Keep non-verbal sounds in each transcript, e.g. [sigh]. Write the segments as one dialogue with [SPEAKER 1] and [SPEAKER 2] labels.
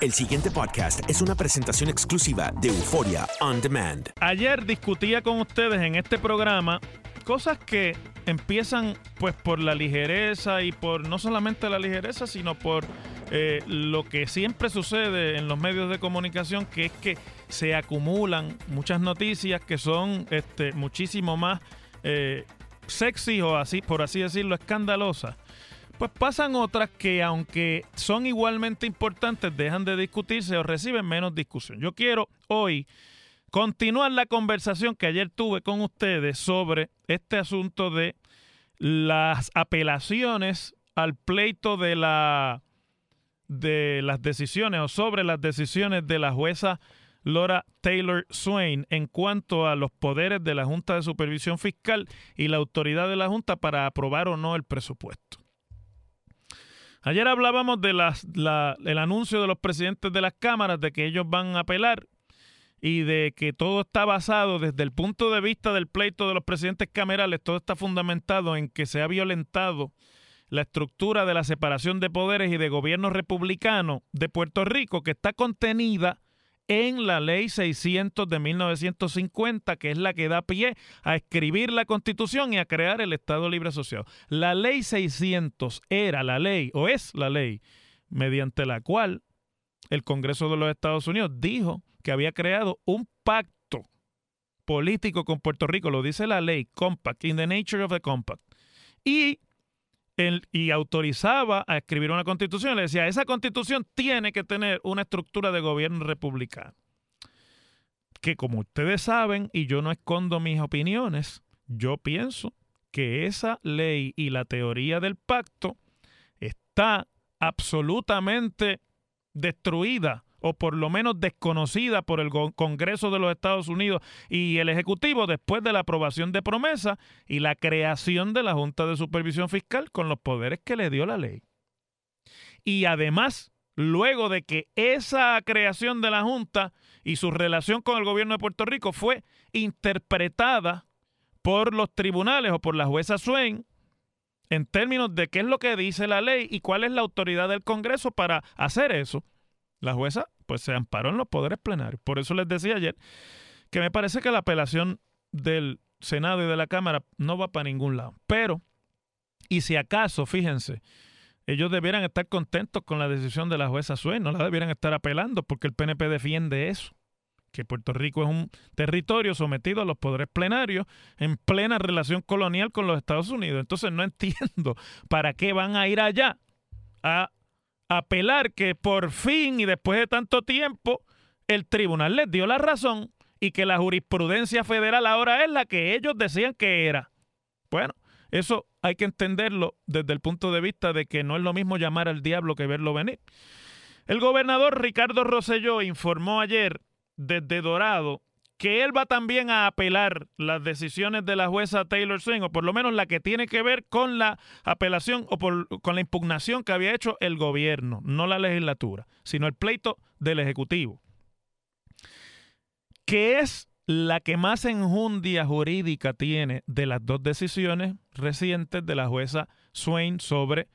[SPEAKER 1] El siguiente podcast es una presentación exclusiva de Euforia On Demand.
[SPEAKER 2] Ayer discutía con ustedes en este programa cosas que empiezan pues por la ligereza y por no solamente la ligereza, sino por eh, lo que siempre sucede en los medios de comunicación, que es que se acumulan muchas noticias que son este, muchísimo más eh, sexy o así, por así decirlo, escandalosas. Pues pasan otras que aunque son igualmente importantes, dejan de discutirse o reciben menos discusión. Yo quiero hoy continuar la conversación que ayer tuve con ustedes sobre este asunto de las apelaciones al pleito de la de las decisiones o sobre las decisiones de la jueza Laura Taylor Swain en cuanto a los poderes de la Junta de Supervisión Fiscal y la autoridad de la Junta para aprobar o no el presupuesto. Ayer hablábamos de las, la, el anuncio de los presidentes de las cámaras de que ellos van a apelar y de que todo está basado desde el punto de vista del pleito de los presidentes camerales, todo está fundamentado en que se ha violentado la estructura de la separación de poderes y de gobierno republicano de Puerto Rico, que está contenida en la ley 600 de 1950, que es la que da pie a escribir la constitución y a crear el Estado Libre Asociado. La ley 600 era la ley, o es la ley, mediante la cual el Congreso de los Estados Unidos dijo que había creado un pacto político con Puerto Rico, lo dice la ley, compact, in the nature of the compact. Y y autorizaba a escribir una constitución. Le decía, esa constitución tiene que tener una estructura de gobierno republicano. Que como ustedes saben, y yo no escondo mis opiniones, yo pienso que esa ley y la teoría del pacto está absolutamente destruida o por lo menos desconocida por el Congreso de los Estados Unidos y el Ejecutivo después de la aprobación de promesa y la creación de la Junta de Supervisión Fiscal con los poderes que le dio la ley. Y además, luego de que esa creación de la Junta y su relación con el gobierno de Puerto Rico fue interpretada por los tribunales o por la jueza Swain en términos de qué es lo que dice la ley y cuál es la autoridad del Congreso para hacer eso. La jueza pues se amparó en los poderes plenarios. Por eso les decía ayer que me parece que la apelación del Senado y de la Cámara no va para ningún lado. Pero, y si acaso, fíjense, ellos debieran estar contentos con la decisión de la jueza Sue, no la debieran estar apelando porque el PNP defiende eso, que Puerto Rico es un territorio sometido a los poderes plenarios en plena relación colonial con los Estados Unidos. Entonces no [laughs] entiendo para qué van a ir allá a apelar que por fin y después de tanto tiempo el tribunal les dio la razón y que la jurisprudencia federal ahora es la que ellos decían que era. Bueno, eso hay que entenderlo desde el punto de vista de que no es lo mismo llamar al diablo que verlo venir. El gobernador Ricardo Rosselló informó ayer desde Dorado que él va también a apelar las decisiones de la jueza Taylor Swain, o por lo menos la que tiene que ver con la apelación o con la impugnación que había hecho el gobierno, no la legislatura, sino el pleito del Ejecutivo, que es la que más enjundia jurídica tiene de las dos decisiones recientes de la jueza Swain sobre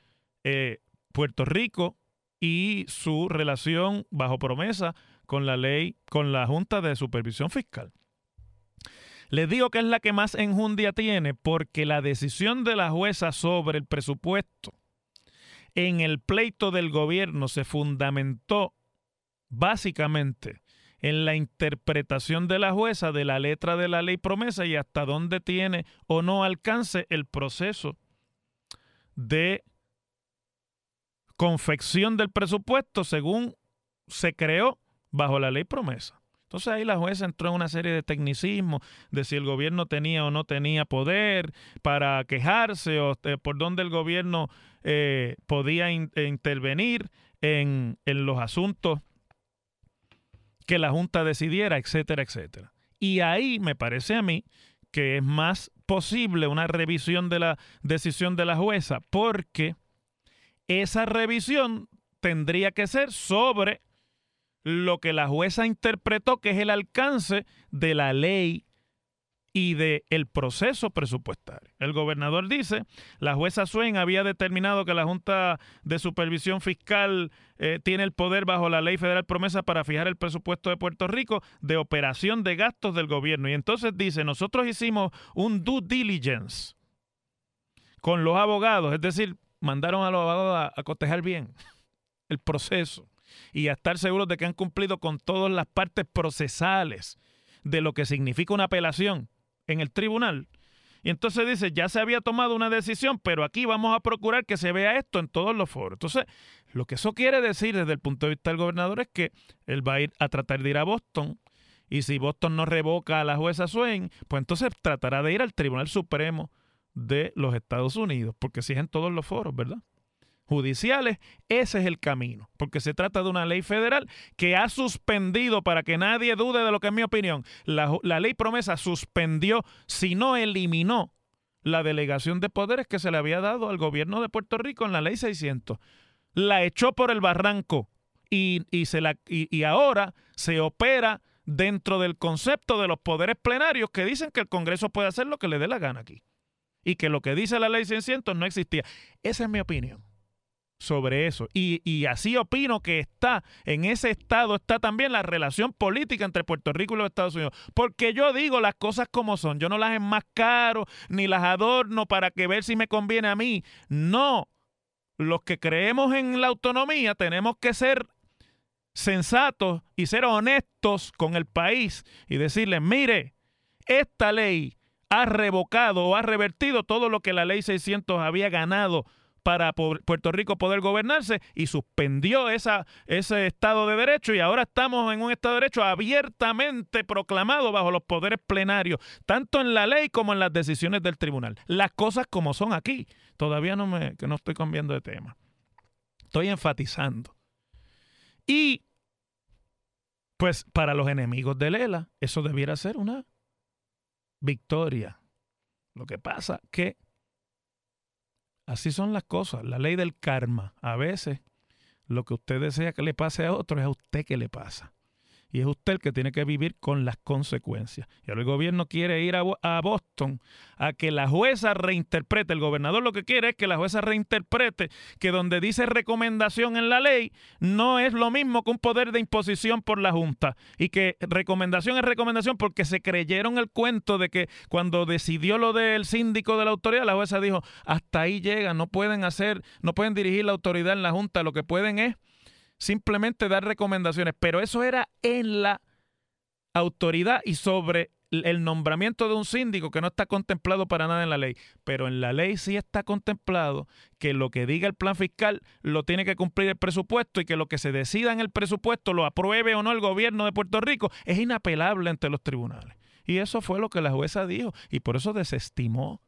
[SPEAKER 2] eh, Puerto Rico y su relación bajo promesa con la ley, con la Junta de Supervisión Fiscal. Les digo que es la que más enjundia tiene porque la decisión de la jueza sobre el presupuesto en el pleito del gobierno se fundamentó básicamente en la interpretación de la jueza de la letra de la ley promesa y hasta dónde tiene o no alcance el proceso de confección del presupuesto según se creó bajo la ley promesa. Entonces ahí la jueza entró en una serie de tecnicismos de si el gobierno tenía o no tenía poder para quejarse o eh, por dónde el gobierno eh, podía intervenir en, en los asuntos que la Junta decidiera, etcétera, etcétera. Y ahí me parece a mí que es más posible una revisión de la decisión de la jueza, porque esa revisión tendría que ser sobre lo que la jueza interpretó que es el alcance de la ley y del el proceso presupuestario. El gobernador dice, la jueza Swain había determinado que la Junta de Supervisión Fiscal eh, tiene el poder bajo la ley federal promesa para fijar el presupuesto de Puerto Rico de operación de gastos del gobierno. Y entonces dice, nosotros hicimos un due diligence con los abogados, es decir, mandaron a los abogados a, a cotejar bien [laughs] el proceso y a estar seguros de que han cumplido con todas las partes procesales de lo que significa una apelación en el tribunal. Y entonces dice, ya se había tomado una decisión, pero aquí vamos a procurar que se vea esto en todos los foros. Entonces, lo que eso quiere decir desde el punto de vista del gobernador es que él va a ir a tratar de ir a Boston y si Boston no revoca a la jueza Swain, pues entonces tratará de ir al Tribunal Supremo de los Estados Unidos, porque si es en todos los foros, ¿verdad? Judiciales, ese es el camino, porque se trata de una ley federal que ha suspendido, para que nadie dude de lo que es mi opinión, la, ley promesa suspendió, si no eliminó, la delegación de poderes que se le había dado al gobierno de Puerto Rico en la ley 600. La echó por el barranco y, se la, y ahora se opera dentro del concepto de los poderes plenarios que dicen que el Congreso puede hacer lo que le dé la gana aquí y que lo que dice la ley 600 no existía. Esa es mi opinión sobre eso. Y, así opino que está, en ese estado está también la relación política entre Puerto Rico y los Estados Unidos. Porque yo digo las cosas como son, yo no las enmascaro ni las adorno para que ver si me conviene a mí. No, los que creemos en la autonomía tenemos que ser sensatos y ser honestos con el país y decirle, mire, esta ley ha revocado o ha revertido todo lo que la ley 600 había ganado para Puerto Rico poder gobernarse y suspendió ese Estado de Derecho y ahora estamos en un Estado de Derecho abiertamente proclamado bajo los poderes plenarios, tanto en la ley como en las decisiones del tribunal. Las cosas como son aquí. Todavía no me que no estoy cambiando de tema. Estoy enfatizando. Y pues para los enemigos de Lela, eso debiera ser una victoria. Lo que pasa que Así son las cosas, la ley del karma. A veces lo que usted desea que le pase a otro es a usted que le pasa y es usted el que tiene que vivir con las consecuencias. Y ahora el gobierno quiere ir a, Boston a que la jueza reinterprete, el gobernador lo que quiere es que la jueza reinterprete que donde dice recomendación en la ley no es lo mismo que un poder de imposición por la Junta y que recomendación es recomendación porque se creyeron el cuento de que cuando decidió lo del síndico de la autoridad, la jueza dijo, hasta ahí llega, no pueden hacer, no pueden dirigir la autoridad en la Junta, lo que pueden es simplemente dar recomendaciones, pero eso era en la autoridad y sobre el nombramiento de un síndico que no está contemplado para nada en la ley, pero en la ley sí está contemplado que lo que diga el plan fiscal lo tiene que cumplir el presupuesto y que lo que se decida en el presupuesto lo apruebe o no el gobierno de Puerto Rico es inapelable ante los tribunales. Y eso fue lo que la jueza dijo y por eso desestimó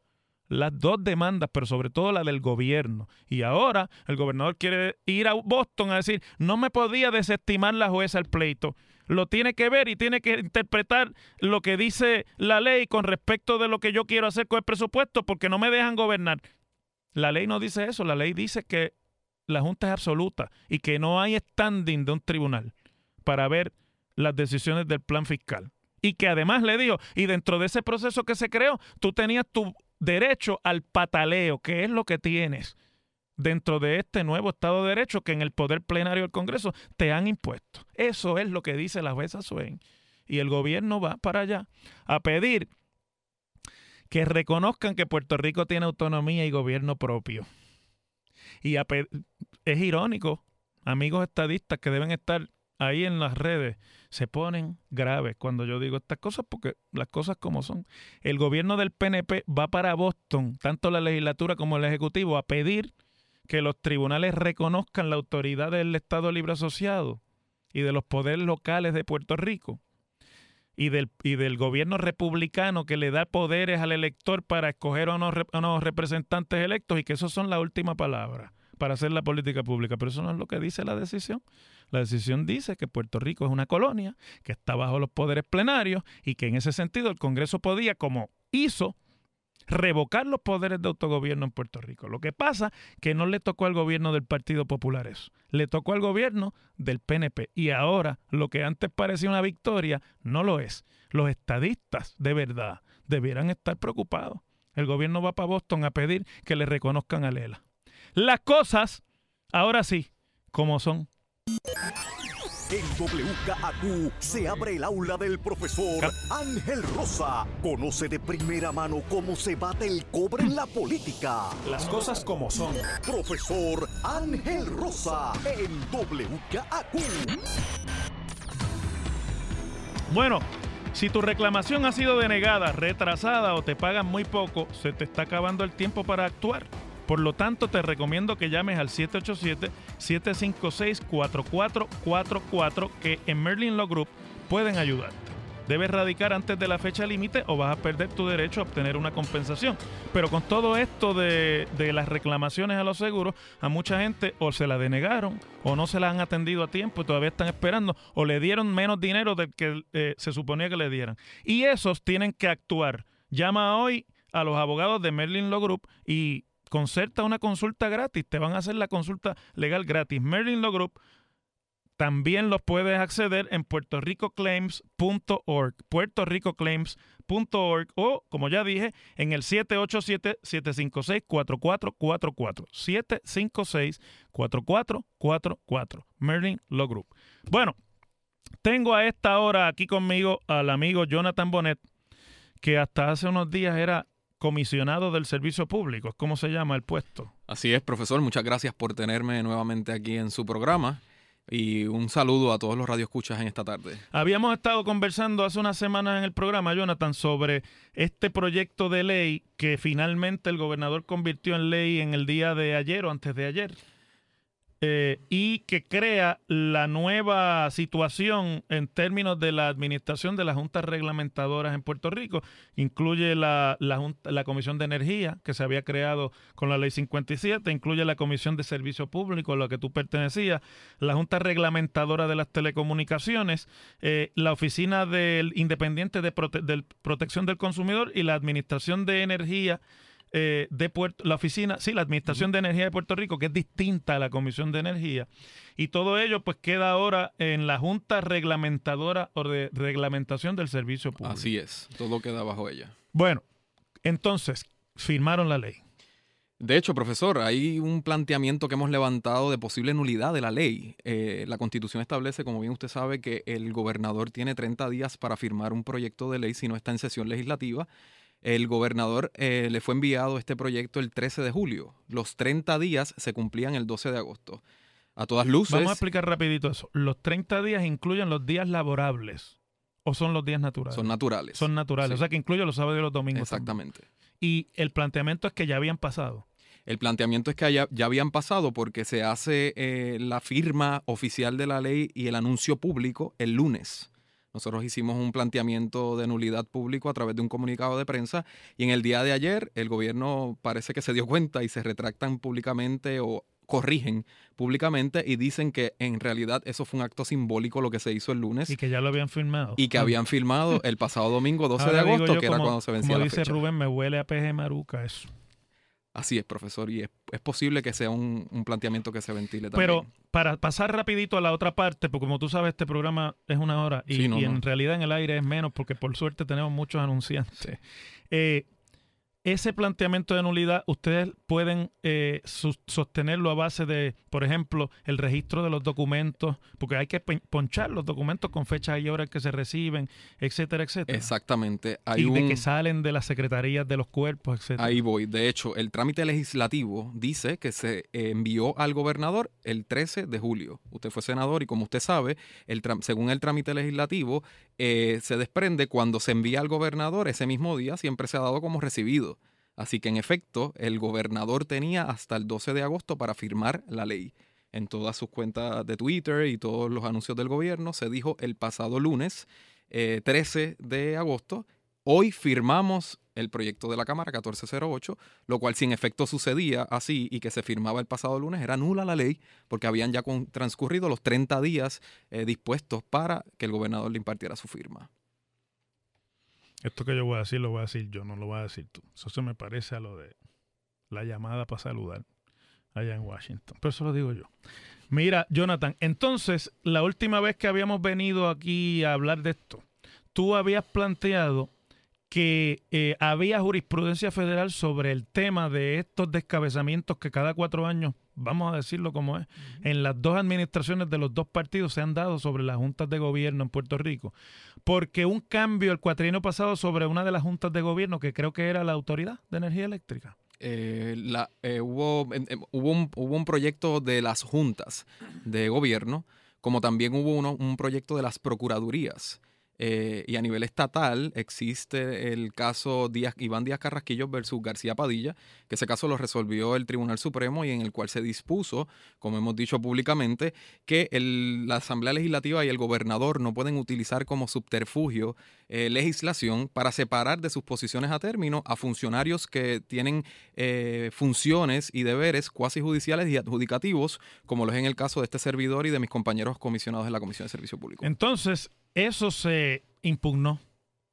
[SPEAKER 2] las dos demandas, pero sobre todo la del gobierno. Y ahora el gobernador quiere ir a Boston a decir, no me podía desestimar la jueza el pleito. Lo tiene que ver y tiene que interpretar lo que dice la ley con respecto de lo que yo quiero hacer con el presupuesto porque no me dejan gobernar. La ley no dice eso, la ley dice que la Junta es absoluta y que no hay standing de un tribunal para ver las decisiones del plan fiscal. Y que además le digo, y dentro de ese proceso que se creó, tú tenías tu derecho al pataleo, que es lo que tienes dentro de este nuevo Estado de Derecho que en el poder plenario del Congreso te han impuesto. Eso es lo que dice la jueza Swain. Y el gobierno va para allá a pedir que reconozcan que Puerto Rico tiene autonomía y gobierno propio. Y es irónico, amigos estadistas que deben estar ahí en las redes, se ponen graves cuando yo digo estas cosas porque las cosas como son. El gobierno del PNP va para Boston, tanto la legislatura como el Ejecutivo, a pedir que los tribunales reconozcan la autoridad del Estado Libre Asociado y de los poderes locales de Puerto Rico y del, y del gobierno republicano que le da poderes al elector para escoger a unos, a unos representantes electos y que esos son la última palabra para hacer la política pública. Pero eso no es lo que dice la decisión. La decisión dice que Puerto Rico es una colonia, que está bajo los poderes plenarios y que en ese sentido el Congreso podía, como hizo, revocar los poderes de autogobierno en Puerto Rico. Lo que pasa que no le tocó al gobierno del Partido Popular eso, le tocó al gobierno del PNP y ahora lo que antes parecía una victoria no lo es. Los estadistas de verdad debieran estar preocupados. El gobierno va para Boston a pedir que le reconozcan a Lela. Las cosas, ahora sí, como son.
[SPEAKER 3] En WKAQ se abre el aula del profesor Ángel Rosa. Conoce de primera mano cómo se bate el cobre en la política.
[SPEAKER 2] Las cosas como son.
[SPEAKER 3] Profesor Ángel Rosa en WKAQ.
[SPEAKER 2] Bueno, si tu reclamación ha sido denegada, retrasada o te pagan muy poco, se te está acabando el tiempo para actuar. Por lo tanto, te recomiendo que llames al 787-756-4444 que en Merlin Law Group pueden ayudarte. Debes radicar antes de la fecha límite o vas a perder tu derecho a obtener una compensación. Pero con todo esto de, las reclamaciones a los seguros, a mucha gente o se la denegaron o no se la han atendido a tiempo y todavía están esperando o le dieron menos dinero del que eh, se suponía que le dieran. Y esos tienen que actuar. Llama hoy a los abogados de Merlin Law Group y concerta una consulta gratis, te van a hacer la consulta legal gratis. Merlin Law Group también los puedes acceder en puertoricoclaims.org, puertoricoclaims.org o, como ya dije, en el 787-756-4444. 756-4444. Merlin Law Group. Bueno, tengo a esta hora aquí conmigo al amigo Jonathan Bonet, que hasta hace unos días era comisionado del servicio público, es como se llama el puesto.
[SPEAKER 4] Así es, profesor, muchas gracias por tenerme nuevamente aquí en su programa y un saludo a todos los radioescuchas en esta tarde.
[SPEAKER 2] Habíamos estado conversando hace unas semanas en el programa, Jonathan, sobre este proyecto de ley que finalmente el gobernador convirtió en ley en el día de ayer o antes de ayer. Eh, y que crea la nueva situación en términos de la administración de las juntas reglamentadoras en Puerto Rico. Incluye la, la, Comisión de Energía, que se había creado con la Ley 57, incluye la Comisión de Servicio Público, a la que tú pertenecías, la Junta Reglamentadora de las Telecomunicaciones, eh, la Oficina del Independiente de Protección del Consumidor y la Administración de Energía eh, de Puerto, la oficina, sí, la Administración de Energía de Puerto Rico, que es distinta a la Comisión de Energía. Y todo ello pues queda ahora en la Junta Reglamentadora o de Reglamentación del Servicio Público.
[SPEAKER 4] Así es, todo queda bajo ella.
[SPEAKER 2] Bueno, entonces, firmaron la ley.
[SPEAKER 4] De hecho, profesor, hay un planteamiento que hemos levantado de posible nulidad de la ley. Eh, la Constitución establece, como bien usted sabe, que el gobernador tiene 30 días para firmar un proyecto de ley si no está en sesión legislativa el gobernador eh, le fue enviado este proyecto el 13 de julio. Los 30 días se cumplían el 12 de agosto. A todas luces.
[SPEAKER 2] Vamos a explicar rapidito eso. Los 30 días incluyen los días laborables o son los días naturales.
[SPEAKER 4] Son naturales.
[SPEAKER 2] Son naturales, o sea que incluye los sábados y los domingos.
[SPEAKER 4] Exactamente.
[SPEAKER 2] Y el planteamiento es que ya habían pasado.
[SPEAKER 4] El planteamiento es que ya, ya habían pasado porque se hace eh, la firma oficial de la ley y el anuncio público el lunes. Nosotros hicimos un planteamiento de nulidad público a través de un comunicado de prensa y en el día de ayer el gobierno parece que se dio cuenta y se retractan públicamente o corrigen públicamente y dicen que en realidad eso fue un acto simbólico lo que se hizo el lunes.
[SPEAKER 2] Y que ya lo habían firmado.
[SPEAKER 4] Y que habían firmado el pasado domingo 12 de agosto, que era cuando se vencía
[SPEAKER 2] como
[SPEAKER 4] la
[SPEAKER 2] dice
[SPEAKER 4] fecha.
[SPEAKER 2] Rubén, me huele a PG Maruca eso.
[SPEAKER 4] Así es, profesor, y es, es posible que sea un, un planteamiento que se ventile también.
[SPEAKER 2] Pero para pasar rapidito a la otra parte, porque como tú sabes, este programa es una hora y,
[SPEAKER 4] Sí, no,
[SPEAKER 2] y en realidad en el aire es menos porque por suerte tenemos muchos anunciantes. Eh, ese planteamiento de nulidad, ustedes pueden eh, sostenerlo a base de, por ejemplo, el registro de los documentos, porque hay que ponchar los documentos con fecha y hora que se reciben, etcétera, etcétera.
[SPEAKER 4] Exactamente. Hay
[SPEAKER 2] y de que salen de las secretarías de los cuerpos, etcétera.
[SPEAKER 4] Ahí voy. De hecho, el trámite legislativo dice que se eh, envió al gobernador el 13 de julio. Usted fue senador y como usted sabe, el según el trámite legislativo, eh, se desprende cuando se envía al gobernador ese mismo día, siempre se ha dado como recibido. Así que en efecto, el gobernador tenía hasta el 12 de agosto para firmar la ley. En todas sus cuentas de Twitter y todos los anuncios del gobierno se dijo el pasado lunes eh, 13 de agosto Hoy firmamos el proyecto de la Cámara 1408, lo cual si en efecto sucedía así y que se firmaba el pasado lunes, era nula la ley porque habían ya transcurrido los 30 días eh, dispuestos para que el gobernador le impartiera su firma.
[SPEAKER 2] Esto que yo voy a decir lo voy a decir yo, no lo vas a decir tú. Eso se me parece a lo de la llamada para saludar allá en Washington. Pero eso lo digo yo. Mira, Jonathan, entonces, la última vez que habíamos venido aquí a hablar de esto, tú habías planteado que eh, había jurisprudencia federal sobre el tema de estos descabezamientos que cada cuatro años, vamos a decirlo como es, en las dos administraciones de los dos partidos se han dado sobre las juntas de gobierno en Puerto Rico. Porque un cambio el cuatrienio pasado sobre una de las juntas de gobierno, que creo que era la Autoridad de Energía Eléctrica.
[SPEAKER 4] Eh, la- eh, hubo, hubo, un, hubo un proyecto de las juntas de gobierno, como también hubo uno- un proyecto de las procuradurías. Eh, y a nivel estatal existe el caso Díaz, Iván Díaz Carrasquillo versus García Padilla, que ese caso lo resolvió el Tribunal Supremo y en el cual se dispuso, como hemos dicho públicamente, que el- la Asamblea Legislativa y el gobernador no pueden utilizar como subterfugio eh, legislación para separar de sus posiciones a término a funcionarios que tienen eh, funciones y deberes cuasi judiciales y adjudicativos, como lo es en el caso de este servidor y de mis compañeros comisionados de la Comisión de Servicio Público.
[SPEAKER 2] Entonces, eso se impugnó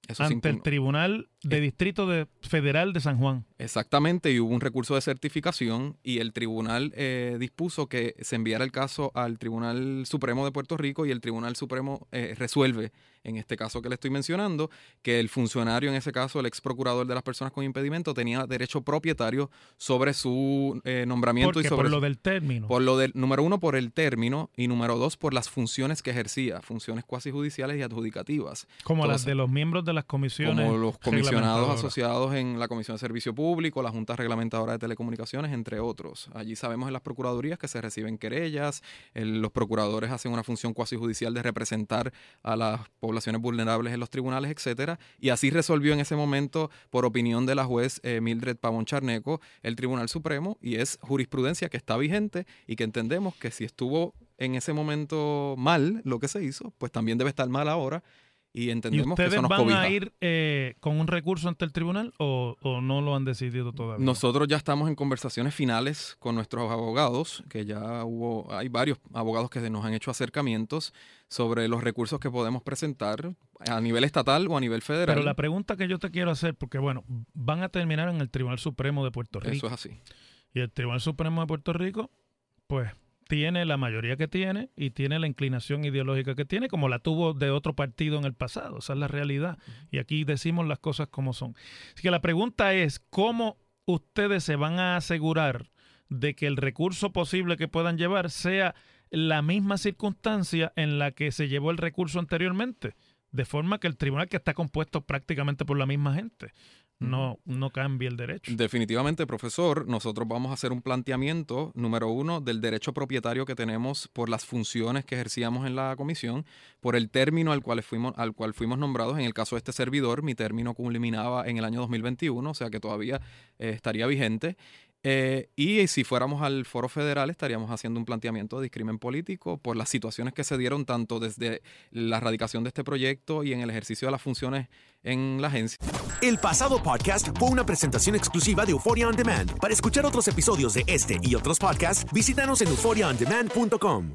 [SPEAKER 4] Eso se
[SPEAKER 2] ante el. Tribunal de Distrito de- Federal de San Juan.
[SPEAKER 4] Exactamente, y hubo un recurso de certificación y el tribunal eh, dispuso que se enviara el caso al Tribunal Supremo de Puerto Rico y el Tribunal Supremo eh, resuelve, en este caso que le estoy mencionando, que el funcionario, en ese caso el ex procurador de las personas con impedimento, tenía derecho propietario sobre su eh, nombramiento y sobre
[SPEAKER 2] por lo
[SPEAKER 4] su-
[SPEAKER 2] del término.
[SPEAKER 4] por lo del, número uno, por el término y número dos, por las funciones que ejercía, funciones cuasi judiciales y adjudicativas.
[SPEAKER 2] como las de los miembros de las comisiones.
[SPEAKER 4] como los comisionados asociados en la Comisión de Servicio Público, la Junta Reglamentadora de Telecomunicaciones, entre otros. Allí sabemos en las procuradurías que se reciben querellas, el- los procuradores hacen una función cuasi judicial de representar a las poblaciones vulnerables en los tribunales, etcétera, y así resolvió en ese momento, por opinión de la juez eh, Mildred Pavón Charneco, el Tribunal Supremo, y es jurisprudencia que está vigente y que entendemos que si estuvo en ese momento mal lo que se hizo, pues también debe estar mal ahora. Y
[SPEAKER 2] ¿Y
[SPEAKER 4] entendemos que
[SPEAKER 2] ustedes
[SPEAKER 4] eso nos
[SPEAKER 2] van
[SPEAKER 4] cobija.
[SPEAKER 2] a ir eh, con un recurso ante el tribunal o, o no lo han decidido todavía?
[SPEAKER 4] Nosotros ya estamos en conversaciones finales con nuestros abogados, que ya hubo, hay varios abogados que nos han hecho acercamientos sobre los recursos que podemos presentar a nivel estatal o a nivel federal.
[SPEAKER 2] Pero la pregunta que yo te quiero hacer, porque bueno, van a terminar en el Tribunal Supremo de Puerto Rico.
[SPEAKER 4] Eso es así.
[SPEAKER 2] Y el Tribunal Supremo de Puerto Rico, pues tiene la mayoría que tiene y tiene la inclinación ideológica que tiene, como la tuvo de otro partido en el pasado. Esa es la realidad. Y aquí decimos las cosas como son. Así que la pregunta es, ¿cómo ustedes se van a asegurar de que el recurso posible que puedan llevar sea la misma circunstancia en la que se llevó el recurso anteriormente? De forma que el tribunal que está compuesto prácticamente por la misma gente no, no cambie el derecho.
[SPEAKER 4] Definitivamente, profesor, nosotros vamos a hacer un planteamiento, número uno, del derecho propietario que tenemos por las funciones que ejercíamos en la comisión, por el término al cual fuimos, al cual fuimos nombrados. En el caso de este servidor, mi término culminaba en el año 2021, o sea que todavía eh, estaría vigente. Eh, y si fuéramos al foro federal estaríamos haciendo un planteamiento de discrimen político por las situaciones que se dieron tanto desde la radicación de este proyecto y en el ejercicio de las funciones en la agencia.
[SPEAKER 1] El pasado podcast fue una presentación exclusiva de Euphoria On Demand. Para escuchar otros episodios de este y otros podcasts, visítanos en euphoriaondemand.com.